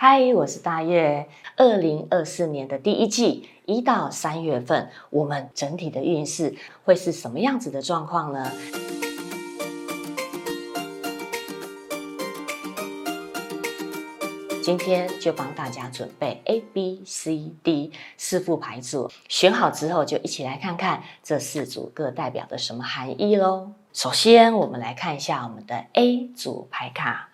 嗨，我是大月。二零二四年的第一季一到三月份，我们整体的运势会是什么样子的状况呢？今天就帮大家准备 A、B、C、D 四副牌组，选好之后就一起来看看这四组各代表的什么含义喽。首先，我们来看一下我们的 A 组牌卡。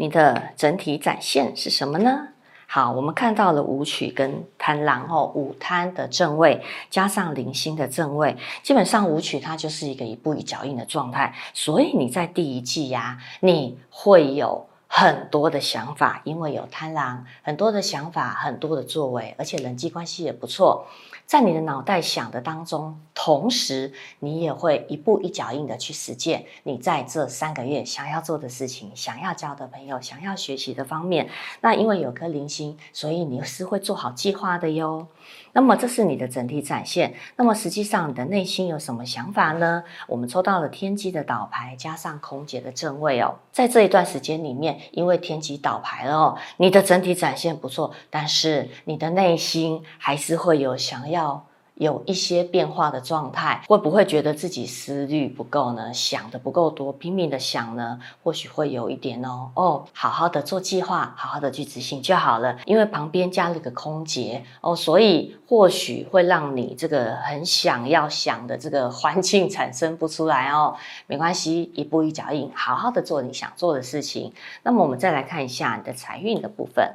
你的整体展现是什么呢？好，我们看到了舞曲跟贪狼哦，舞贪的正位加上零星的正位，基本上舞曲它就是一个一步一脚印的状态，所以你在第一季呀、你会有很多的想法，因为有贪狼，很多的想法，很多的作为，而且人际关系也不错。在你的脑袋想的当中，同时你也会一步一脚印的去实践你在这三个月想要做的事情，想要交的朋友，想要学习的方面。那因为有颗灵星，所以你是会做好计划的哟。那么这是你的整体展现。那么实际上你的内心有什么想法呢？我们抽到了天机的倒牌，加上空姐的正位哦。在这一段时间里面，因为天机倒牌了哦，你的整体展现不错，但是你的内心还是会有想要。有一些变化的状态，会不会觉得自己思虑不够呢？想得不够多，拼命的想呢？或许会有一点哦。哦，好好的做计划，好好的去执行就好了。因为旁边加了个空劫哦，所以或许会让你这个很想要想的这个环境产生不出来哦。没关系，一步一脚印，好好的做你想做的事情。那么我们再来看一下你的财运的部分。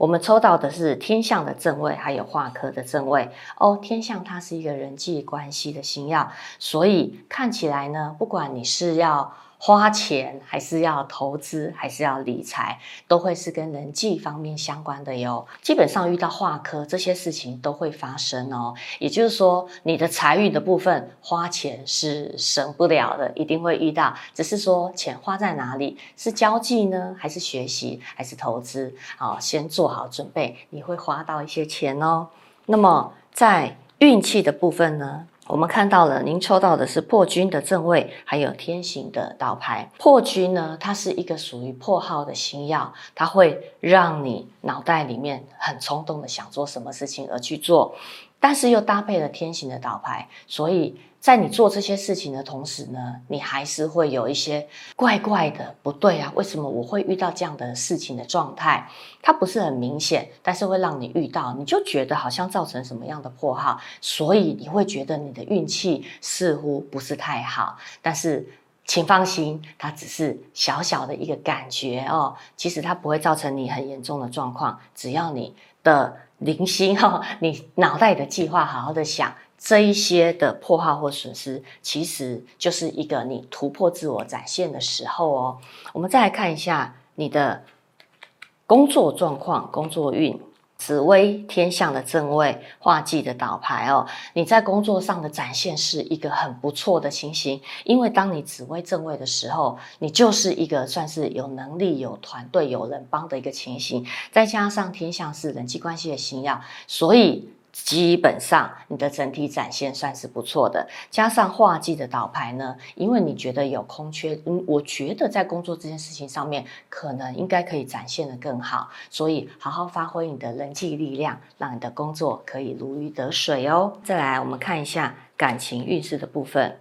我们抽到的是天象的正位，还有化科的正位哦。天象它是一个人际关系的星耀，所以看起来呢，不管你是要。花钱还是要投资，还是要理财，都会是跟人际方面相关的哟。基本上遇到化科这些事情都会发生哦。也就是说，你的财运的部分花钱是省不了的，一定会遇到。只是说钱花在哪里，是交际呢，还是学习，还是投资？好，先做好准备，你会花到一些钱哦。那么在运气的部分呢？我们看到了，您抽到的是破军的正位，还有天行的倒牌。破军呢，它是一个属于破号的星耀，它会让你脑袋里面很冲动的想做什么事情而去做，但是又搭配了天行的倒牌，所以。在你做这些事情的同时呢，你还是会有一些怪怪的不对啊？为什么我会遇到这样的事情的状态？它不是很明显，但是会让你遇到，你就觉得好像造成什么样的破耗，所以你会觉得你的运气似乎不是太好。但是请放心，它只是小小的一个感觉哦，其实它不会造成你很严重的状况。只要你的零星哈，你脑袋的计划好好的想。这一些的破坏或损失，其实就是一个你突破自我展现的时候哦。我们再来看一下你的工作状况、工作运，紫薇天象的正位，化忌的倒牌哦。你在工作上的展现是一个很不错的情形，因为当你紫薇正位的时候，你就是一个算是有能力、有团队、有人帮的一个情形，再加上天象是人际关系的星耀，所以。基本上你的整体展现算是不错的，加上画技的倒牌呢，因为你觉得有空缺，嗯，我觉得在工作这件事情上面，可能应该可以展现的更好，所以好好发挥你的人际力量，让你的工作可以如鱼得水哦。再来，我们看一下感情运势的部分。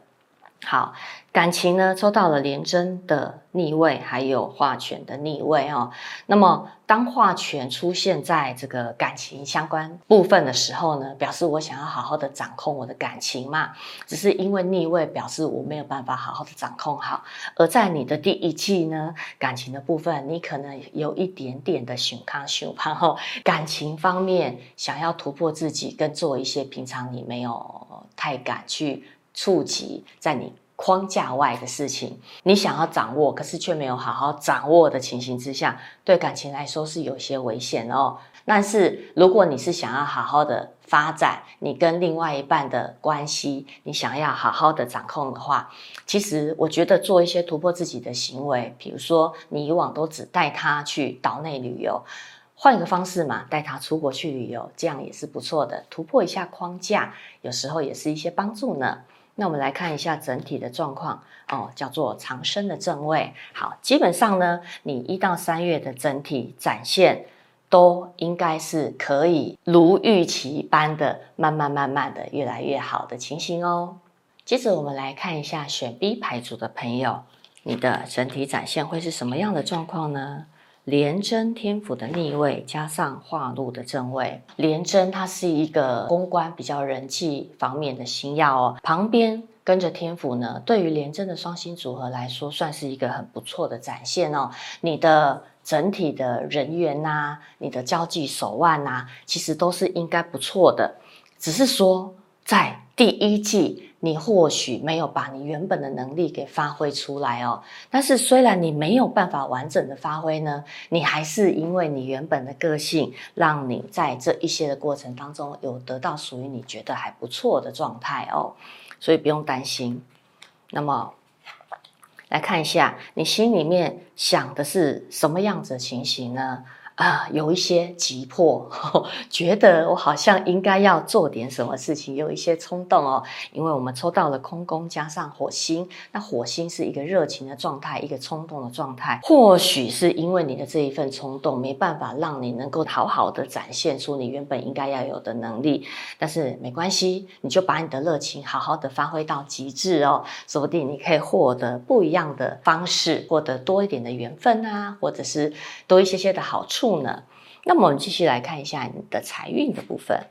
好，感情呢，抽到了廉贞的逆位，还有化权的逆位哦。那么，当化权出现在这个感情相关部分的时候呢，表示我想要好好的掌控我的感情嘛。只是因为逆位，表示我没有办法好好的掌控好。而在你的第一季呢，感情的部分，你可能有一点点的熊康熊胖后，感情方面想要突破自己，跟做一些平常你没有太敢去。触及在你框架外的事情，你想要掌握，可是却没有好好掌握的情形之下，对感情来说是有些危险哦。但是如果你是想要好好的发展你跟另外一半的关系，你想要好好的掌控的话，其实我觉得做一些突破自己的行为，比如说你以往都只带他去岛内旅游，换一个方式嘛，带他出国去旅游，这样也是不错的，突破一下框架，有时候也是一些帮助呢。那我们来看一下整体的状况哦，叫做长生的正位。好，基本上呢，你一到三月的整体展现都应该是可以如预期般的，慢慢慢慢的越来越好的情形哦。接着我们来看一下选 B 牌组的朋友，你的整体展现会是什么样的状况呢？廉贞天府的逆位加上化禄的正位，廉贞它是一个公关比较人际方面的星曜哦，旁边跟着天府呢，对于廉贞的双星组合来说，算是一个很不错的展现哦。你的整体的人缘呐、你的交际手腕呐、其实都是应该不错的，只是说在第一季。你或许没有把你原本的能力给发挥出来哦，但是虽然你没有办法完整的发挥呢，你还是因为你原本的个性，让你在这一些的过程当中有得到属于你觉得还不错的状态哦，所以不用担心。那么来看一下，你心里面想的是什么样子的情形呢？啊，有一些急迫，呵呵，觉得我好像应该要做点什么事情，有一些冲动哦。因为我们抽到了空宫加上火星，那火星是一个热情的状态，一个冲动的状态。或许是因为你的这一份冲动，没办法让你能够好好的展现出你原本应该要有的能力。但是没关系，你就把你的热情好好的发挥到极致哦，说不定你可以获得不一样的方式，获得多一点的缘分啊，或者是多一些些的好处。呢，那么我们继续来看一下你的财运的部分。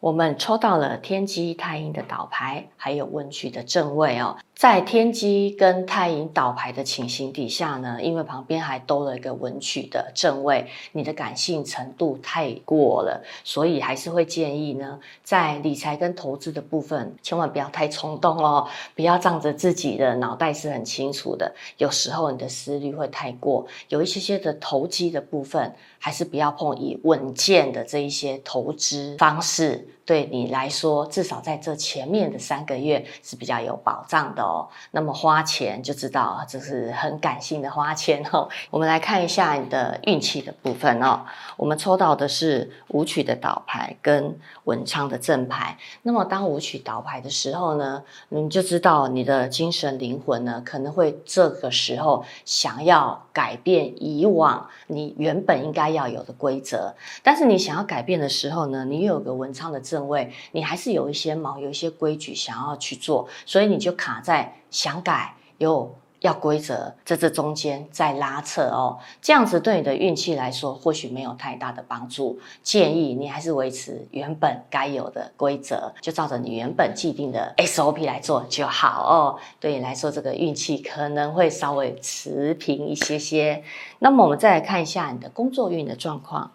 我们抽到了天机太阴的倒牌，还有问句的正位哦。在天机跟太阴倒牌的情形底下呢，因为旁边还多了一个文曲的正位，你的感性程度太过了，所以还是会建议呢，在理财跟投资的部分，千万不要太冲动哦，不要仗着自己的脑袋是很清楚的，有时候你的思虑会太过，有一些些的投机的部分，还是不要碰，以稳健的这一些投资方式。对你来说，至少在这前面的三个月是比较有保障的哦。那么花钱就知道这是很感性的花钱哦。我们来看一下你的运气的部分哦。我们抽到的是舞曲的倒牌跟文昌的正牌。那么当舞曲倒牌的时候呢，你就知道你的精神灵魂呢可能会这个时候想要改变以往你原本应该要有的规则。但是你想要改变的时候呢，你有个文昌的正。位你还是有一些毛，有一些规矩想要去做，所以你就卡在想改又要规则，在这中间在拉扯哦。这样子对你的运气来说，或许没有太大的帮助。建议你还是维持原本该有的规则，就照着你原本既定的 SOP 来做就好哦。对你来说，这个运气可能会稍微持平一些些。那么我们再来看一下你的工作运的状况。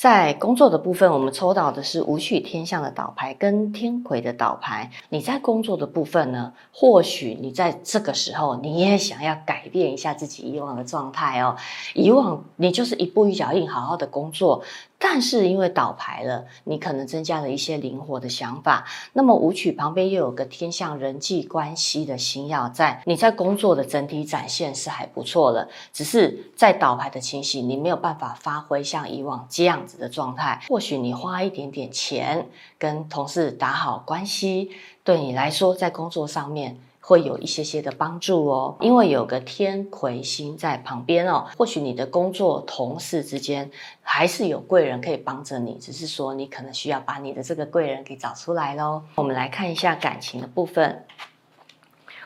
在工作的部分，我们抽到的是武曲天象的倒牌跟天魁的倒牌。你在工作的部分呢，或许你在这个时候你也想要改变一下自己以往的状态哦。以往你就是一步一脚印，好好的工作。但是因为倒牌了，你可能增加了一些灵活的想法。那么武曲旁边又有个天象人际关系的星耀在，你在工作的整体展现是还不错了。只是在倒牌的情形，你没有办法发挥像以往这样子的状态。或许你花一点点钱跟同事打好关系，对你来说在工作上面。会有一些些的帮助哦，因为有个天魁星在旁边哦，或许你的工作同事之间还是有贵人可以帮着你，只是说你可能需要把你的这个贵人给找出来喽。我们来看一下感情的部分，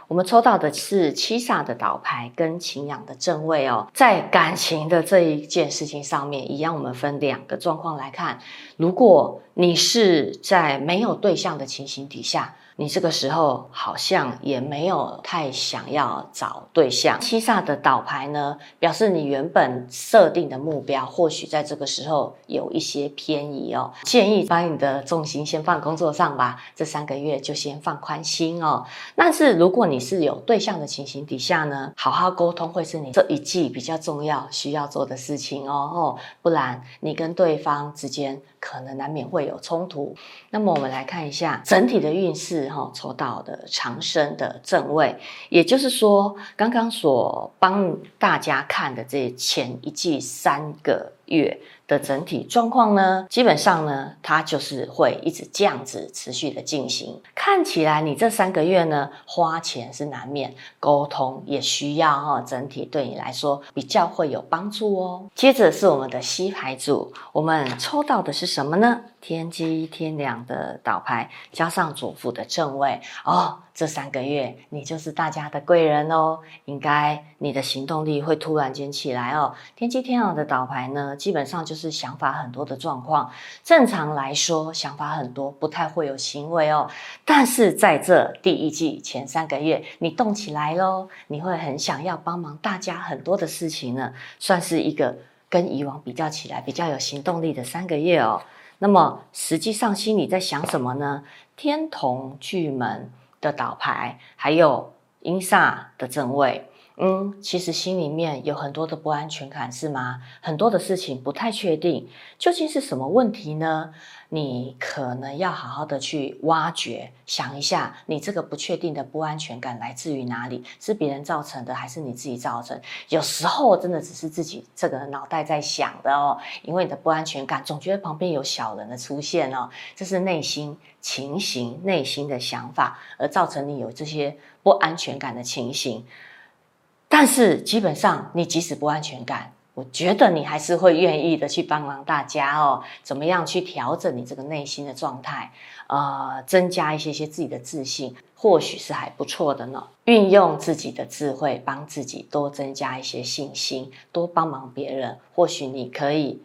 我们抽到的是七煞的倒牌跟擎羊的正位哦，在感情的这一件事情上面，一样我们分两个状况来看，如果你是在没有对象的情形底下。你这个时候好像也没有太想要找对象。七煞的倒牌呢，表示你原本设定的目标，或许在这个时候有一些偏移哦。建议把你的重心先放工作上吧，这三个月就先放宽心哦。但是如果你是有对象的情形底下呢，好好沟通会是你这一季比较重要需要做的事情哦。哦，不然你跟对方之间可能难免会有冲突。那么我们来看一下整体的运势。哈，抽到的长生的正位，也就是说，刚刚所帮大家看的这前一季三个月的整体状况呢，基本上呢，它就是会一直这样子持续的进行。看起来你这三个月呢，花钱是难免，沟通也需要哈，整体对你来说比较会有帮助哦。接着是我们的 C 牌组，我们抽到的是什么呢？天机天梁的倒牌，加上左辅的正位哦。这三个月你就是大家的贵人哦，应该你的行动力会突然间起来哦。天机天梁的倒牌呢，基本上就是是想法很多的状况。正常来说，想法很多，不太会有行为哦。但是在这第一季前三个月，你动起来喽，你会很想要帮忙大家很多的事情呢，算是一个跟以往比较起来比较有行动力的三个月哦。那么实际上心里在想什么呢？天同巨门的倒牌，还有阴煞的正位，嗯，其实心里面有很多的不安全感，是吗？很多的事情不太确定，究竟是什么问题呢？你可能要好好的去挖掘，想一下，你这个不确定的不安全感来自于哪里？是别人造成的，还是你自己造成？有时候真的只是自己这个脑袋在想的哦，因为你的不安全感，总觉得旁边有小人的出现哦，这是内心情形、内心的想法，而造成你有这些不安全感的情形。但是基本上，你即使不安全感。我觉得你还是会愿意的去帮忙大家哦，怎么样去调整你这个内心的状态，呃，增加一些些自己的自信，或许是还不错的呢。运用自己的智慧，帮自己多增加一些信心，多帮忙别人，或许你可以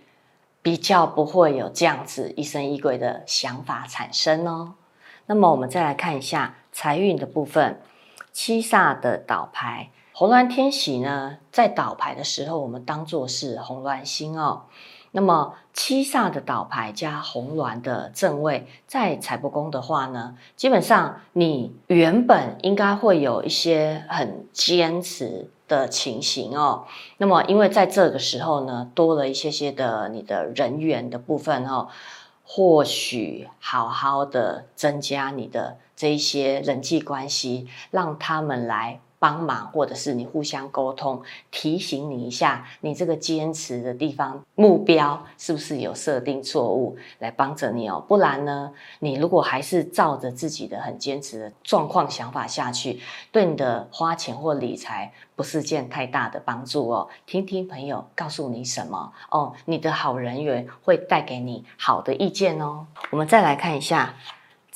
比较不会有这样子疑神疑鬼的想法产生哦。那么我们再来看一下财运的部分，七煞的倒牌。红鸾天喜呢，在倒牌的时候，我们当作是红鸾星哦。那么七煞的倒牌加红鸾的正位，在财帛宫的话呢，基本上你原本应该会有一些很坚持的情形哦。那么因为在这个时候呢，多了一些些的你的人缘的部分哦，或许好好的增加你的这一些人际关系，让他们来。帮忙，或者是你互相沟通，提醒你一下，你这个坚持的地方目标是不是有设定错误，来帮着你哦。不然呢，你如果还是照着自己的很坚持的状况想法下去，对你的花钱或理财不是件太大的帮助哦。听听朋友告诉你什么哦，你的好人缘会带给你好的意见哦。我们再来看一下。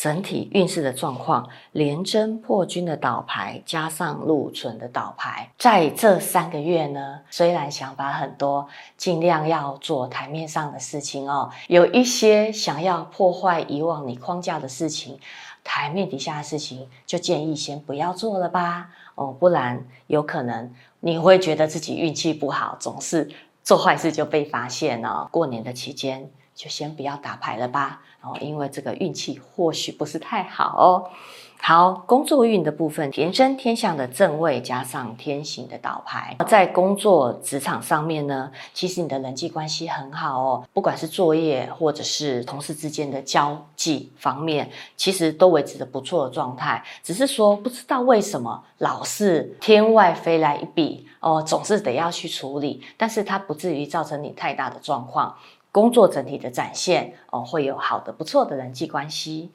整体运势的状况，廉贞破军的倒牌加上禄存的倒牌，在这三个月呢，虽然想法很多，尽量要做台面上的事情哦。有一些想要破坏以往你框架的事情，台面底下的事情，就建议先不要做了吧。哦，不然有可能你会觉得自己运气不好，总是做坏事就被发现哦。过年的期间。就先不要打牌了吧，哦，因为这个运气或许不是太好哦。好，工作运的部分，廉贞天象的正位加上天行的倒牌，在工作职场上面呢，其实你的人际关系很好哦，不管是作业或者是同事之间的交际方面，其实都维持着不错的状态。只是说不知道为什么老是天外飞来一笔哦，总是得要去处理，但是它不至于造成你太大的状况。工作整体的展现哦，会有好的不错的人际关系。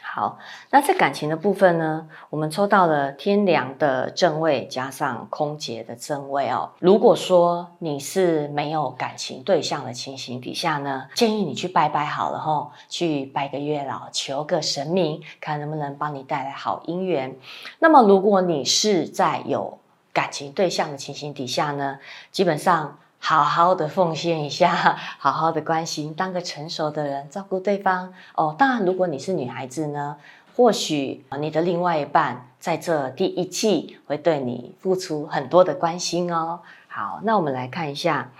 好，那在感情的部分呢，我们抽到了天梁的正位加上空劫的正位哦。如果说你是没有感情对象的情形底下呢，建议你去拜拜好了吼，去拜个月老，求个神明，看能不能帮你带来好姻缘。那么如果你是在有感情对象的情形底下呢，基本上。好好的奉献一下，好好的关心，当个成熟的人，照顾对方哦。当然，如果你是女孩子呢，或许你的另外一半在这第一季会对你付出很多的关心哦。好，那我们来看一下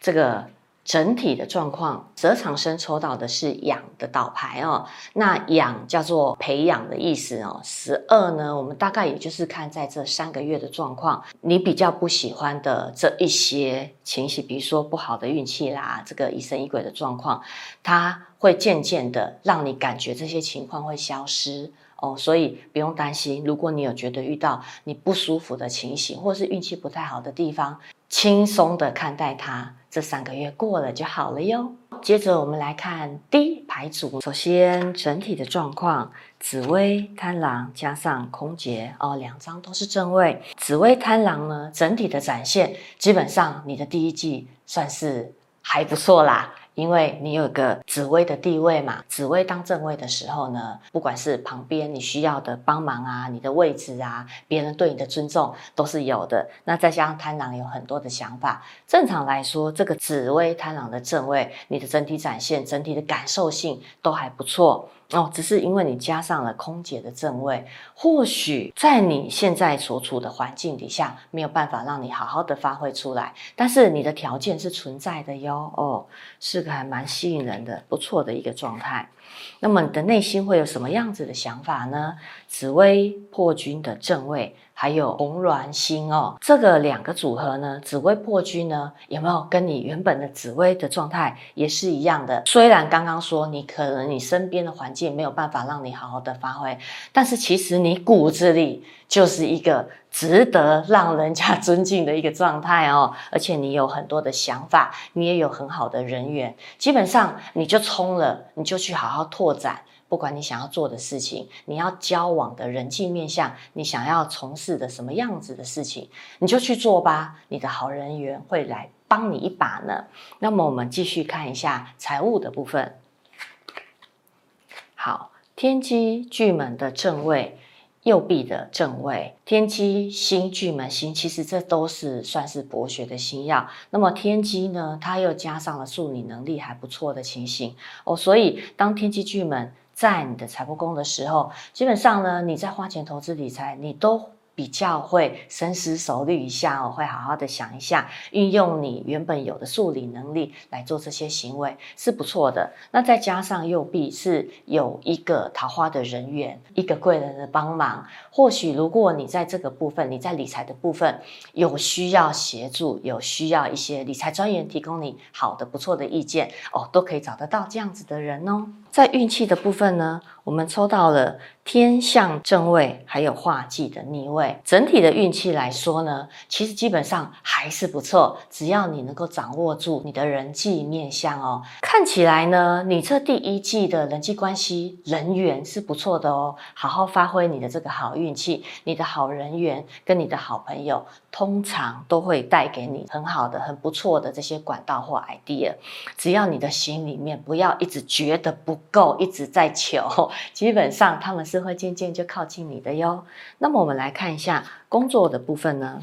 这个。整体的状况，泽长生抽到的是养的倒牌哦。那养叫做培养的意思哦。十二呢，我们大概也就是看在这三个月的状况，你比较不喜欢的这一些情形，比如说不好的运气啦，这个疑神疑鬼的状况，它会渐渐的让你感觉这些情况会消失。哦，所以不用担心。如果你有觉得遇到你不舒服的情形，或是运气不太好的地方，轻松的看待它，这三个月过了就好了哟。接着我们来看第一排组，首先整体的状况，紫薇贪狼加上空劫哦，两张都是正位。紫薇贪狼呢，整体的展现，基本上你的第一季算是还不错啦。因为你有个紫薇的地位嘛，紫薇当正位的时候呢，不管是旁边你需要的帮忙啊，你的位置啊，别人对你的尊重都是有的。那再加上贪狼有很多的想法，正常来说，这个紫薇贪狼的正位，你的整体展现、整体的感受性都还不错。哦，只是因为你加上了空姐的正位，或许在你现在所处的环境底下没有办法让你好好的发挥出来，但是你的条件是存在的哟。哦，是个还蛮吸引人的、不错的一个状态。那么你的内心会有什么样子的想法呢？紫薇破军的正位，还有红鸾星哦，这个两个组合呢，紫薇破军呢，有没有跟你原本的紫薇的状态也是一样的？虽然刚刚说你可能你身边的环境没有办法让你好好的发挥，但是其实你骨子里就是一个值得让人家尊敬的一个状态哦，而且你有很多的想法，你也有很好的人缘，基本上你就冲了，你就去好好拓展。不管你想要做的事情，你要交往的人际面向，你想要从事的什么样子的事情，你就去做吧。你的好人缘会来帮你一把呢。那么我们继续看一下财务的部分。好，天机巨门的正位，右臂的正位，天机星巨门星，其实这都是算是博学的星耀。那么天机呢，它又加上了数理能力还不错的情形哦，所以当天机巨门。在你的财帛宫的时候，基本上呢，你在花钱投资理财，你都比较会深思熟虑一下哦，会好好的想一下，运用你原本有的数理能力来做这些行为是不错的。那再加上右臂是有一个桃花的人缘，一个贵人的帮忙，或许如果你在这个部分，你在理财的部分有需要协助，有需要一些理财专员提供你好的不错的意见哦，都可以找得到这样子的人哦。在运气的部分呢，我们抽到了天相正位，还有化忌的逆位。整体的运气来说呢，其实基本上还是不错。只要你能够掌握住你的人际面相哦，看起来呢，你这第一季的人际关系人缘是不错的哦。好好发挥你的这个好运气，你的好人缘跟你的好朋友，通常都会带给你很好的、很不错的这些管道或 idea。只要你的心里面不要一直觉得不。够一直在求，基本上他们是会渐渐就靠近你的哟。那么我们来看一下工作的部分呢？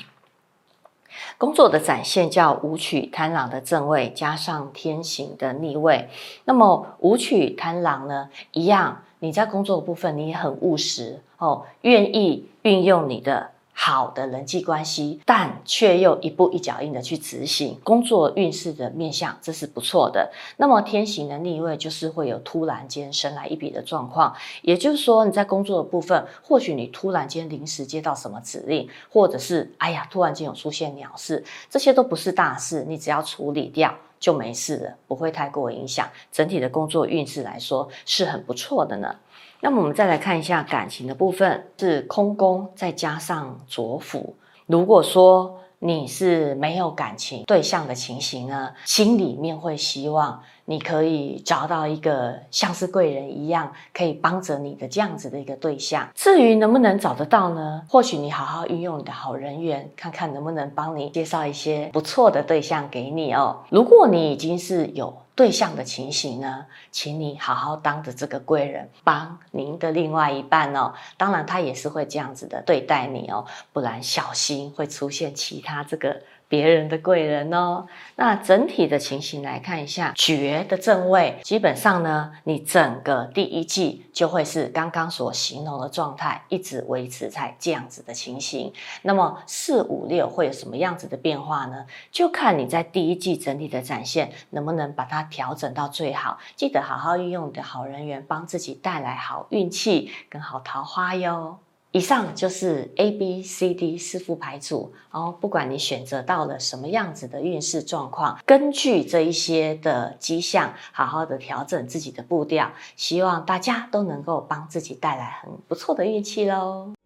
工作的展现叫武曲贪狼的正位加上天行的逆位。那么武曲贪狼呢，一样，你在工作的部分你也很务实哦，愿意运用你的。好的人际关系，但却又一步一脚印的去执行工作运势的面向，这是不错的。那么天刑的逆位就是会有突然间神来一笔的状况，也就是说你在工作的部分，或许你突然间临时接到什么指令，或者是哎呀突然间有出现鸟事，这些都不是大事，你只要处理掉就没事了，不会太过影响整体的工作运势来说是很不错的呢。那么我们再来看一下感情的部分，是空宫再加上左辅。如果说你是没有感情对象的情形呢，心里面会希望你可以找到一个像是贵人一样可以帮着你的这样子的一个对象。至于能不能找得到呢？或许你好好运用你的好人缘，看看能不能帮你介绍一些不错的对象给你哦。如果你已经是有对象的情形呢，请你好好当着这个贵人，帮您的另外一半哦。当然，他也是会这样子的对待你哦，不然小心会出现其他这个。别人的贵人哦，那整体的情形来看一下，绝的正位，基本上呢，你整个第一季就会是刚刚所形容的状态，一直维持在这样子的情形。那么四五六会有什么样子的变化呢？就看你在第一季整体的展现能不能把它调整到最好。记得好好运用你的好人缘，帮自己带来好运气跟好桃花哟。以上就是 A B C D 四副牌组哦，不管你选择到了什么样子的运势状况，根据这一些的迹象，好好的调整自己的步调，希望大家都能够帮自己带来很不错的运气喽。